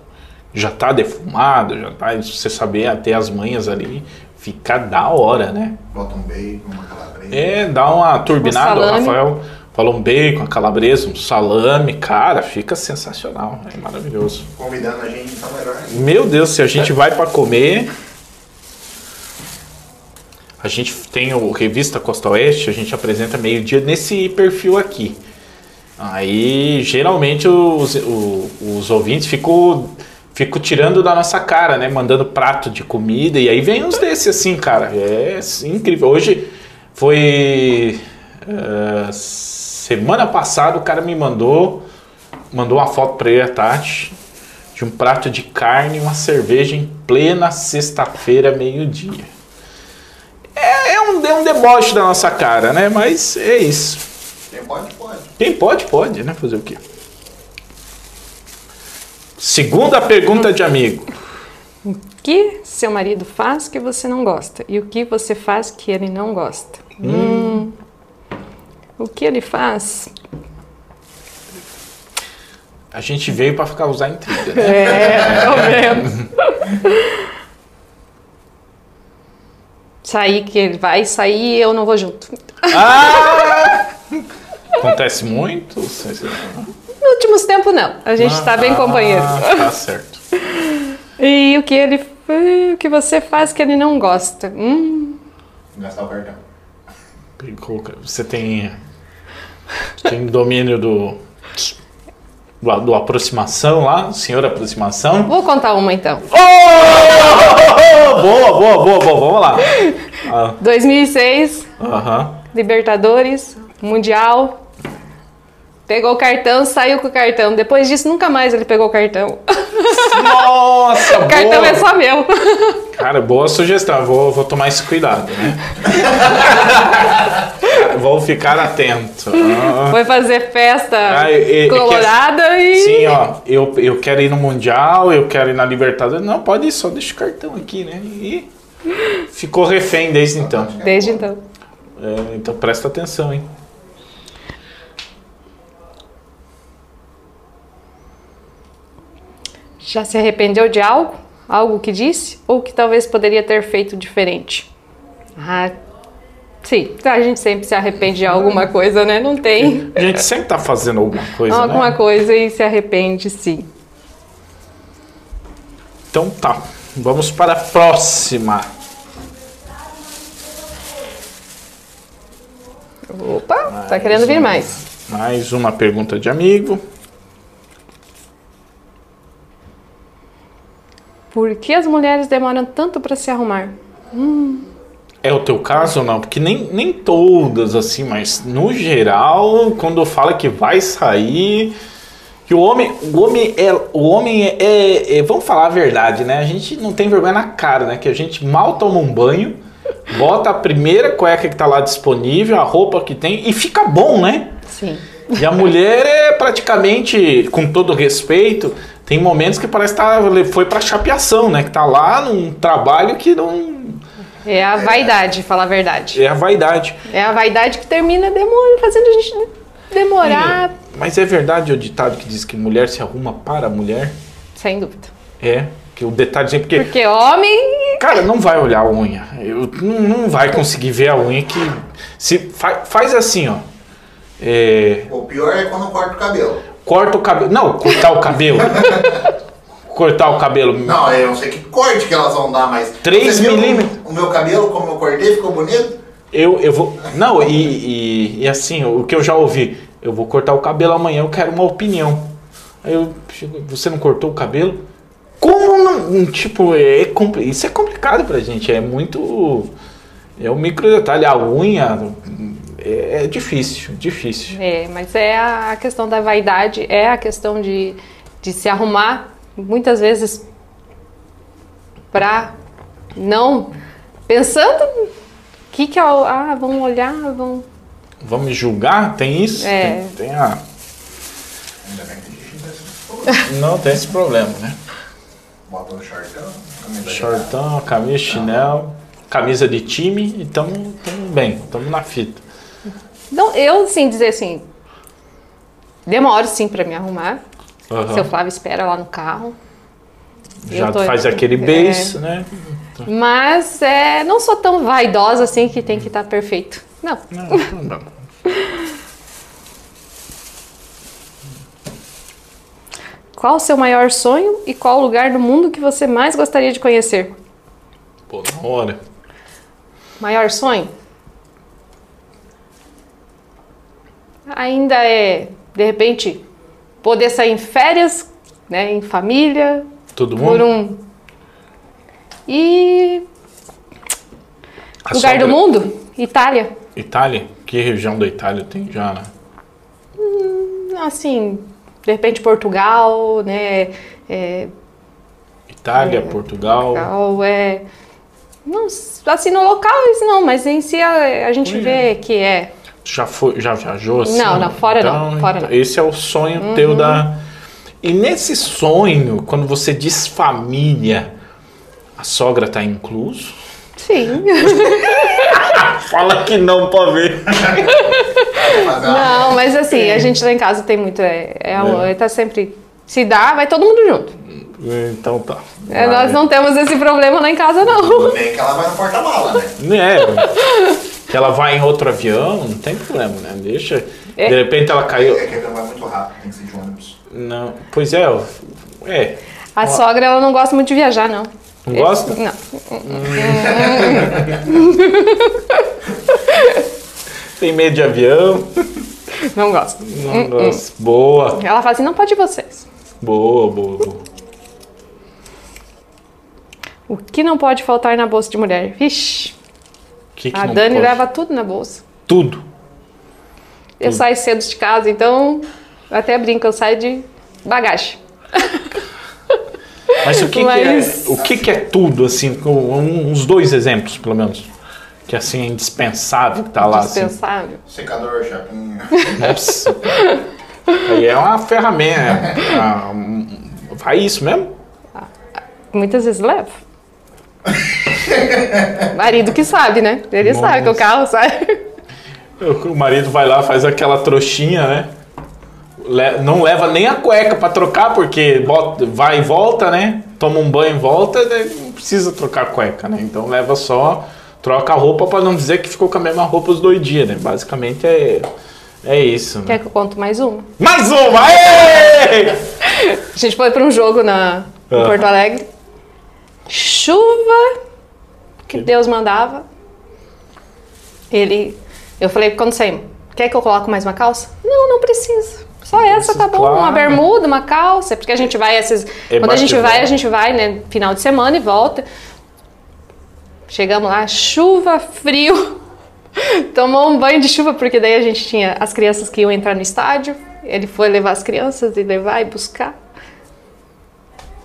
já tá defumado, já tá. Você saber até as manhas ali, fica da hora, né? Bota um bacon, uma calabresa. É, dá uma turbinada. O salame. Rafael falou um bacon, a calabresa, um salame, cara, fica sensacional. É maravilhoso. Convidando a gente, então melhor. Meu Deus, se a gente [laughs] vai para comer. A gente tem o Revista Costa Oeste, a gente apresenta meio-dia nesse perfil aqui. Aí, geralmente, os, o- os ouvintes ficam, ficam tirando da nossa cara, né? Mandando prato de comida. E aí vem uns desses, assim, cara. É incrível. Hoje foi. eh, semana passada, o cara me mandou. Mandou uma foto pra ele à tarde de um prato de carne e uma cerveja em plena sexta-feira, meio-dia. Um, é um deboche da nossa cara, né? Mas é isso. Quem pode, pode. Quem pode, pode, né? Fazer o quê? Segunda pergunta de amigo. que seu marido faz que você não gosta e o que você faz que ele não gosta. Hum. O que ele faz? A gente veio para ficar usar intriga, né? É, tô vendo. [laughs] Sair que ele vai sair e eu não vou junto. Ah! [laughs] Acontece muito? Nos últimos tempos não. A gente está bem Ah, companheiro. Tá certo. [laughs] E o que ele o que você faz que ele não gosta? Hum, Gastar o cartão. Você tem, tem domínio do, do, do aproximação lá, senhor aproximação. vou contar uma então. [laughs] Oh! Boa, boa, boa, boa, vamos lá. [laughs] Ah, 2006, Aham. Libertadores, Mundial. Pegou o cartão, saiu com o cartão. Depois disso, nunca mais ele pegou o cartão. Nossa, [laughs] O cartão boa. é só meu. [laughs] Cara, boa sugestão. Vou, vou tomar esse cuidado, né? [laughs] vou ficar atento. Ah. Foi fazer festa Ah, e- colorada e. Sim, ó, eu, eu quero ir no Mundial, eu quero ir na Libertadores. Não, pode ir, só deixa o cartão aqui, né? E ficou refém desde então. Desde então. É, então presta atenção, hein? Já se arrependeu de algo? Algo que disse? Ou que talvez poderia ter feito diferente? Ah, sim. A gente sempre se arrepende de alguma coisa, né? Não tem A gente sempre tá fazendo alguma coisa, alguma né? coisa e se arrepende, sim. Então tá, vamos para a próxima. Opa, tá querendo vir mais. Mais uma pergunta de amigo. Por que as mulheres demoram tanto para se arrumar? É o teu caso ou não? Porque nem, nem todas, assim, mas no geral, quando fala que vai sair. Que o homem, o homem é. O homem é, é- é- Vamos falar a verdade, né? A gente não tem vergonha na cara, né? Que a gente mal toma um banho, bota a primeira cueca que tá lá disponível, a roupa que tem, e fica bom, né? Sim. E a mulher é praticamente, com todo respeito, tem momentos que parece que tá, foi pra chapeação, né? Que tá lá num trabalho que não. É a vaidade, falar a verdade. É a vaidade. É a vaidade que termina demora, fazendo a gente demorar, Mas é verdade o ditado que diz que mulher se arruma para a mulher? sem dúvida. É. Que o detalhe é porque, Porque homem cara, não vai olhar a unha. Eu, não, não vai conseguir ver a unha que. Se, fa- faz assim, ó. É, O pior é quando corta o cabelo. Corta o cabelo. Não, cortar o cabelo. [laughs] cortar o cabelo. Não, eu não sei que corte que elas vão dar, mas. Três Você viu milímetros. O meu cabelo, como eu cortei, ficou bonito? Eu, eu vou. Não, e, e, e assim, o que eu já ouvi, eu vou cortar o cabelo amanhã, eu quero uma opinião. Aí eu chego, você não cortou o cabelo? Como não? Tipo, é, isso é complicado pra gente, é muito. É um micro detalhe, a unha é, é difícil, difícil. É, mas é a questão da vaidade, é a questão de, de se arrumar, muitas vezes pra não pensando que que é o- ah, vão olhar, vão Vamos me julgar? Tem isso? É. Tem, tem a. Que não Não, tem esse problema, né? bota no shortão. camisa de Shortão, camisa, chinelo, camisa de time e tamo, tamo bem, tamo na fita. Então, eu sim dizer assim, demoro sim pra me arrumar. Aham. Seu Flávio espera lá no carro. Já tô- faz aquele é. beijo, né? Mas é, não sou tão vaidosa assim que tem que estar perfeito. Não. Não, [laughs] não. Qual o seu maior sonho e qual o lugar do mundo que você mais gostaria de conhecer? Pô, na hora. Maior sonho? Ainda é, de repente, poder sair em férias, né, em família, Todo por mundo? um. E. A lugar do mundo? Itália. Itália? Que região da Itália tem já, né? Assim, de repente Portugal, né? É, Itália, Portugal. Portugal, é. Não, assim, no local isso não, mas em si a, a gente Ui. vê que é. Já foi, já viajou assim? Não, não, fora não, fora então, não. Uhum. Esse é o sonho teu da. E nesse sonho, quando você diz família, A sogra tá incluso? Sim. [laughs] Fala que não pra ver. Não, mas assim, a gente lá em casa tem muito. É, é amor, tá sempre. Se dá, vai todo mundo junto. Então tá. É, nós não temos esse problema lá em casa, não. Nem que ela vai no porta-mala, né? É. [laughs] que ela vai em outro avião, não tem problema, né? Deixa. É. De repente ela caiu. É que ele vai muito rápido, tem que ser de ônibus. Não. Pois é, ó. é. A sogra, ela não gosta muito de viajar, não. Não gosta? Não. [laughs] Tem medo de avião. Não gosta. Não gosta. Boa. Ela fala assim, não pode ir vocês. Boa, boa, boa. O que não pode faltar na bolsa de mulher? Vixe, que que a não Dani pode? leva tudo na bolsa. tudo. Eu saio cedo de casa, então eu até brinco, eu saio de bagagem. [laughs] Mas o que, Mas- que é, o que, que é tudo, assim, com uns dois exemplos, pelo menos. Que assim é indispensável que tá lá. Assim. Dispensável. Secador, chapinha. Nossa. Aí é uma ferramenta. ah, um- Vai isso mesmo? Muitas vezes levo. [laughs] [laughs] Marido que sabe, né? Ele sabe que o Nossa. carro sai. O marido vai lá, faz aquela trouxinha, né? Le- Não leva nem a cueca pra trocar, porque bota- vai e volta, né? Toma um banho e volta, daí não precisa trocar a cueca, né? Então leva só, troca a roupa pra não dizer que ficou com a mesma roupa os dois dias, né? Basicamente é, é isso. né? Quer que eu conto mais uma? Mais uma! Aê! A gente foi para um jogo na, em Ah. Porto Alegre. Chuva que Deus mandava. Ele, eu falei quando saímos, quer que eu coloque mais uma calça? Não, não precisa. Só essa tá bom, claro. uma bermuda, uma calça, porque a gente vai esses, É quando a gente vai, a gente vai, né, final de semana e volta. Chegamos lá, chuva, frio. [laughs] Tomou um banho de chuva, porque daí a gente tinha as crianças que iam entrar no estádio. Ele foi levar as crianças e levar e buscar.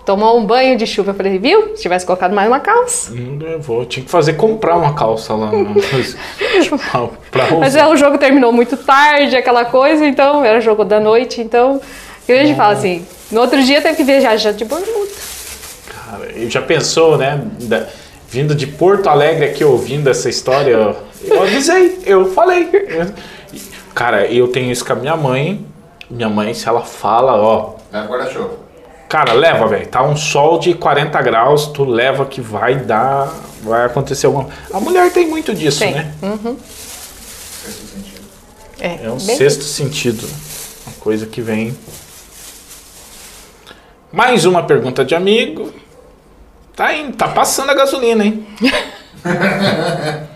Tomou um banho de chuva. Eu falei, viu? Se tivesse colocado mais uma calça. Não levou. Tinha que fazer comprar uma calça lá. no- [laughs] pra Mas é, o jogo terminou muito tarde, aquela coisa, então era jogo da noite, então. A gente fala assim, no outro dia teve que viajar já de bermuda. Cara, e já pensou, né? da- vindo de Porto Alegre aqui ouvindo essa história, eu, eu avisei, eu falei. Cara, eu tenho isso com a minha mãe. Minha mãe, se ela fala, ó, Leva guarda-chuva. Cara, leva, velho. Tá um sol de 40 graus, tu leva que vai dar. Vai acontecer alguma. A mulher tem muito disso, Tem. né? Sentido. É, É um bem- sexto sentido. Uma coisa que vem. Mais uma pergunta de amigo. Tá indo, tá passando a gasolina, hein? [laughs]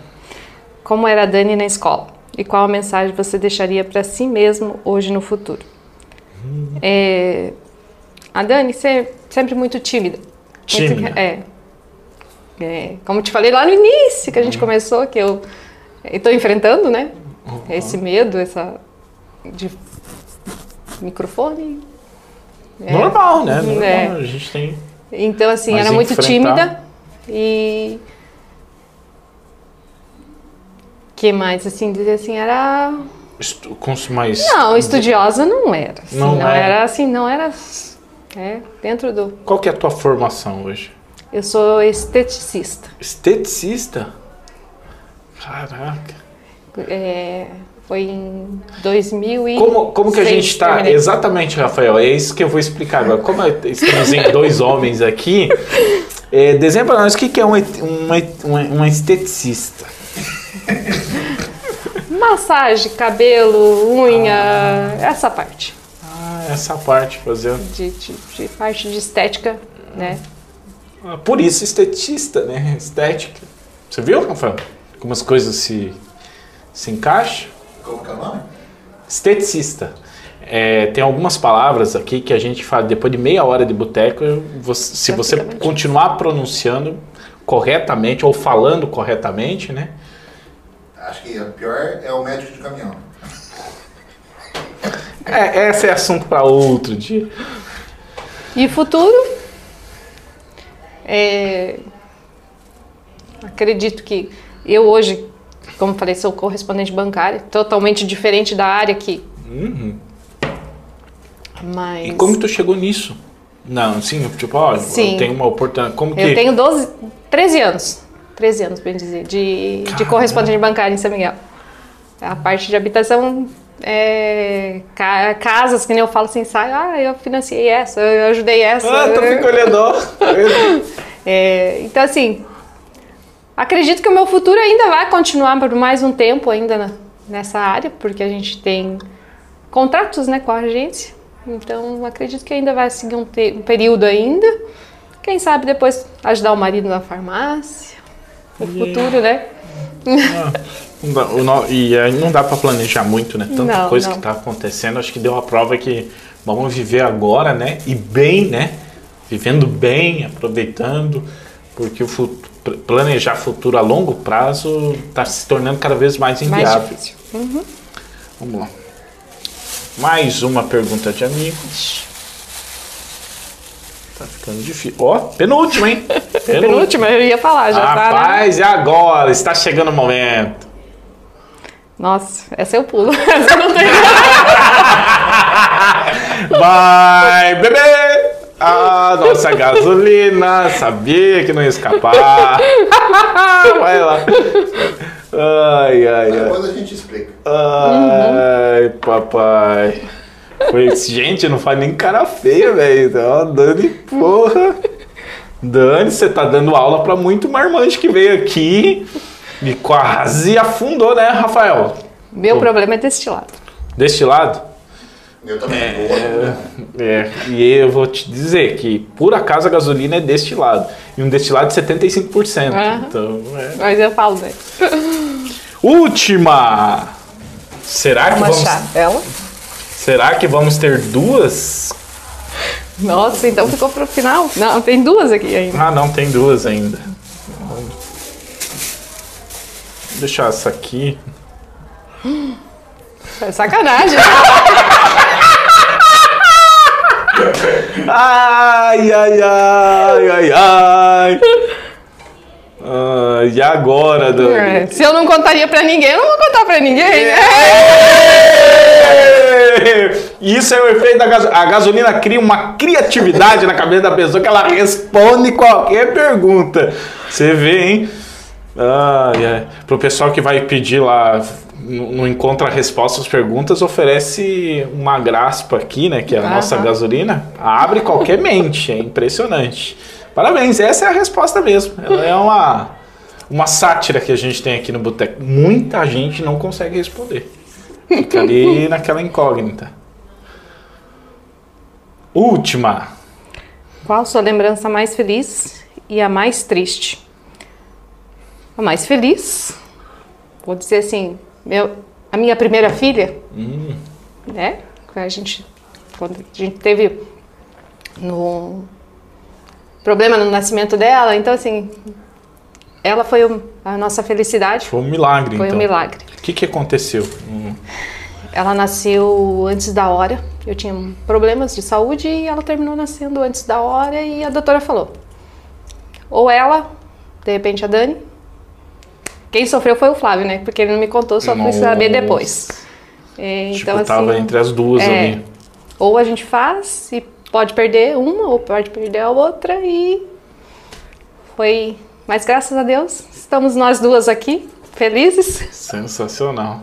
Como era a Dani na escola? E qual a mensagem você deixaria para si mesmo hoje no futuro? É, a Dani você sempre muito tímida. Tímida. é. É, Como te falei lá no início que a gente começou, que eu estou enfrentando, né? Esse medo, essa de microfone. É. Normal, né? Normal, É. a gente tem. Então, assim, Mas era muito enfrentar- tímida e. que mais, assim, dizer assim, era. estu- mais. Não, estudiosa não era. Assim, Não não, era. era assim, não era. É, dentro do. Qual que é a tua formação hoje? Eu sou esteticista. Esteticista? Caraca. É, foi em 2000 e Como, como que a gente está? Exatamente, Rafael. É isso que eu vou explicar agora. Como é- estamos em dois homens aqui, é, desenha para nós o que, que é um, et- um, et- um, um esteticista. Massagem, cabelo, unha, essa parte. Essa parte, fazer. De, de- de parte de estética, né? Ah, Por isso, esteticista, né? Estética. Você viu, Rafael? Como as coisas se, se encaixam? Como que é o nome? Esteticista. É, tem algumas palavras aqui que a gente fala, depois de meia hora de boteco, você- se você continuar pronunciando corretamente ou falando corretamente, né? Acho que o pior é o médico de caminhão. É, esse é assunto para outro dia. E futuro? É, acredito que eu hoje, como falei, sou correspondente bancária, totalmente diferente da área que. Uhum. Mas E como tu chegou nisso? Não, sim, tipo, ó, Sim. eu tenho uma oportunidade. Como que. Eu tenho 12, 13 anos. 13 anos, bem dizer, de, de correspondente bancário em São Miguel. A parte de habitação, é, ca- casas, que nem eu falo assim, sai, ah, eu financiei essa, eu ajudei essa. Ah, tu fica olhando. [laughs] É, então, assim, acredito que o meu futuro ainda vai continuar por mais um tempo ainda na- nessa área, porque a gente tem contratos né, com a agência. Então, acredito que ainda vai seguir um, um período ainda. Quem sabe depois ajudar o marido na farmácia. No futuro, né? Não dá- o no- e aí não dá pra planejar muito, né? Tanta Não, coisa não. que tá acontecendo. Acho que deu a prova que vamos viver agora, né? E bem, né? Vivendo bem, aproveitando, porque o fu- pr- planejar futuro a longo prazo tá se tornando cada vez mais Mais inviável. difícil. Vamos lá. Mais uma pergunta de amigos. Tá ficando difícil. Ó, penúltima, hein? [laughs] Penúltima, eu ia falar, já tá, né? Rapaz, e agora? Está chegando o momento. Nossa, essa eu pulo. [laughs] Essa eu não tenho. [laughs] Vai, bebê! Ah, nossa gasolina! Sabia que não ia escapar. [laughs] Vai lá. Ai, ai, ai. Depois a gente explica. Ai, papai. Foi, gente, não faz nem cara feia, velho. Ó, Dani, porra. Dani, você tá dando aula pra muito marmante que veio aqui e quase afundou, né, Rafael? Meu problema é deste lado. Deste lado? Eu também. Boa. É, e eu vou te dizer que, por acaso, a gasolina é deste lado. E um destilado de 75%. Aham. Então, é. Mas eu falo, né? Última! Será que, Vamos vamos, achar ela. será que vamos ter duas? Nossa, então ficou pro final. Não, tem duas aqui ainda. Ah, não, tem duas ainda. Vou deixar essa aqui. É sacanagem. Ai, ai, ai, ai, ai. Ah, e agora, Dani? É, Se eu não contaria pra ninguém, eu não vou contar pra ninguém. Né? Isso é o efeito da gasolina. A gasolina cria uma criatividade na cabeça da pessoa que ela responde qualquer pergunta. Você vê, hein? Ai, ai. Pro pessoal que vai pedir lá, não encontra resposta às perguntas, oferece uma graspa aqui, né? Que é a nossa gasolina. Abre qualquer mente. É impressionante. Parabéns, essa é a resposta mesmo. Ela é uma, uma sátira que a gente tem aqui no Boteco. Muita gente não consegue responder. Fica ali [laughs] naquela incógnita. Última. Qual sua lembrança mais feliz e a mais triste? A mais feliz, vou dizer assim, meu, a minha primeira filha, né? A gente, quando a gente teve no problema no nascimento dela, então assim, ela foi a nossa felicidade, Foi um milagre, foi então. um milagre. O que, que aconteceu? Hum, Ela nasceu antes da hora. Eu tinha problemas de saúde e ela terminou nascendo antes da hora e a doutora falou: ou ela, de repente a Dani. Quem sofreu foi o Flávio, né? Porque ele não me contou, só fui saber depois. É, tipo, então tava assim, entre as duas é, ali. ou a gente faz e pode perder uma ou pode perder a outra e foi, mas graças a Deus estamos nós duas aqui felizes. Sensacional.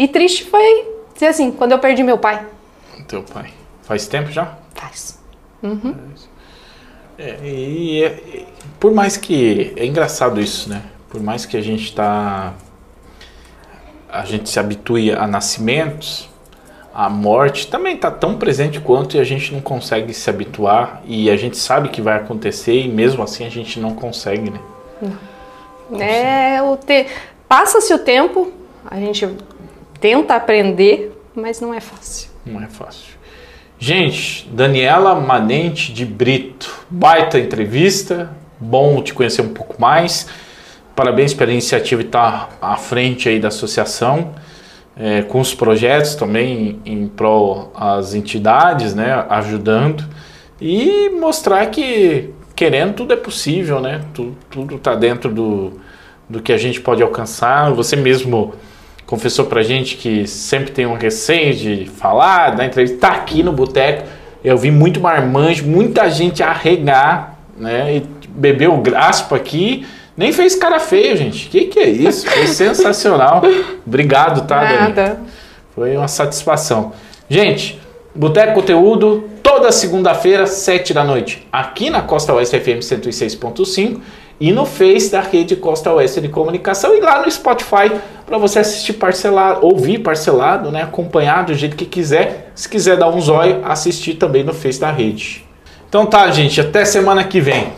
E triste foi dizer assim, quando eu perdi meu pai. Teu pai. Faz tempo já? Faz. É, e, e por mais que. É engraçado isso, né? Por mais que a gente tá. A gente se habitue a nascimentos, a morte também tá tão presente quanto e a gente não consegue se habituar. E a gente sabe que vai acontecer e mesmo assim a gente não consegue, né? É, o te... Passa-se o tempo, a gente tenta aprender, mas não é fácil. Não é fácil. Gente, Daniela Manente de Brito, baita entrevista, bom te conhecer um pouco mais. Parabéns pela iniciativa de estar à frente aí da associação, é, com os projetos também em prol às entidades, né, ajudando e mostrar que querendo tudo é possível, né? Tu- Tudo está dentro do, do que a gente pode alcançar. Você mesmo confessou pra gente que sempre tem um receio de falar, da entrevista, tá aqui no boteco, Eu vi muito marmanjo, muita gente arregar, né? E bebeu graspa aqui. Nem fez cara feio, gente. Que que é isso? Foi [laughs] sensacional. Obrigado, tá, Dani? Nada. Foi uma satisfação. Gente, Boteco Conteúdo, toda segunda-feira, 7 da noite, aqui na Costa Oeste FM 106.5 e no Face da rede Costa Oeste de Comunicação e lá no Spotify para você assistir parcelado, ouvir parcelado, né, acompanhar do jeito que quiser. Se quiser dar um zóio, assistir também no Face da rede. Então tá, gente, até semana que vem.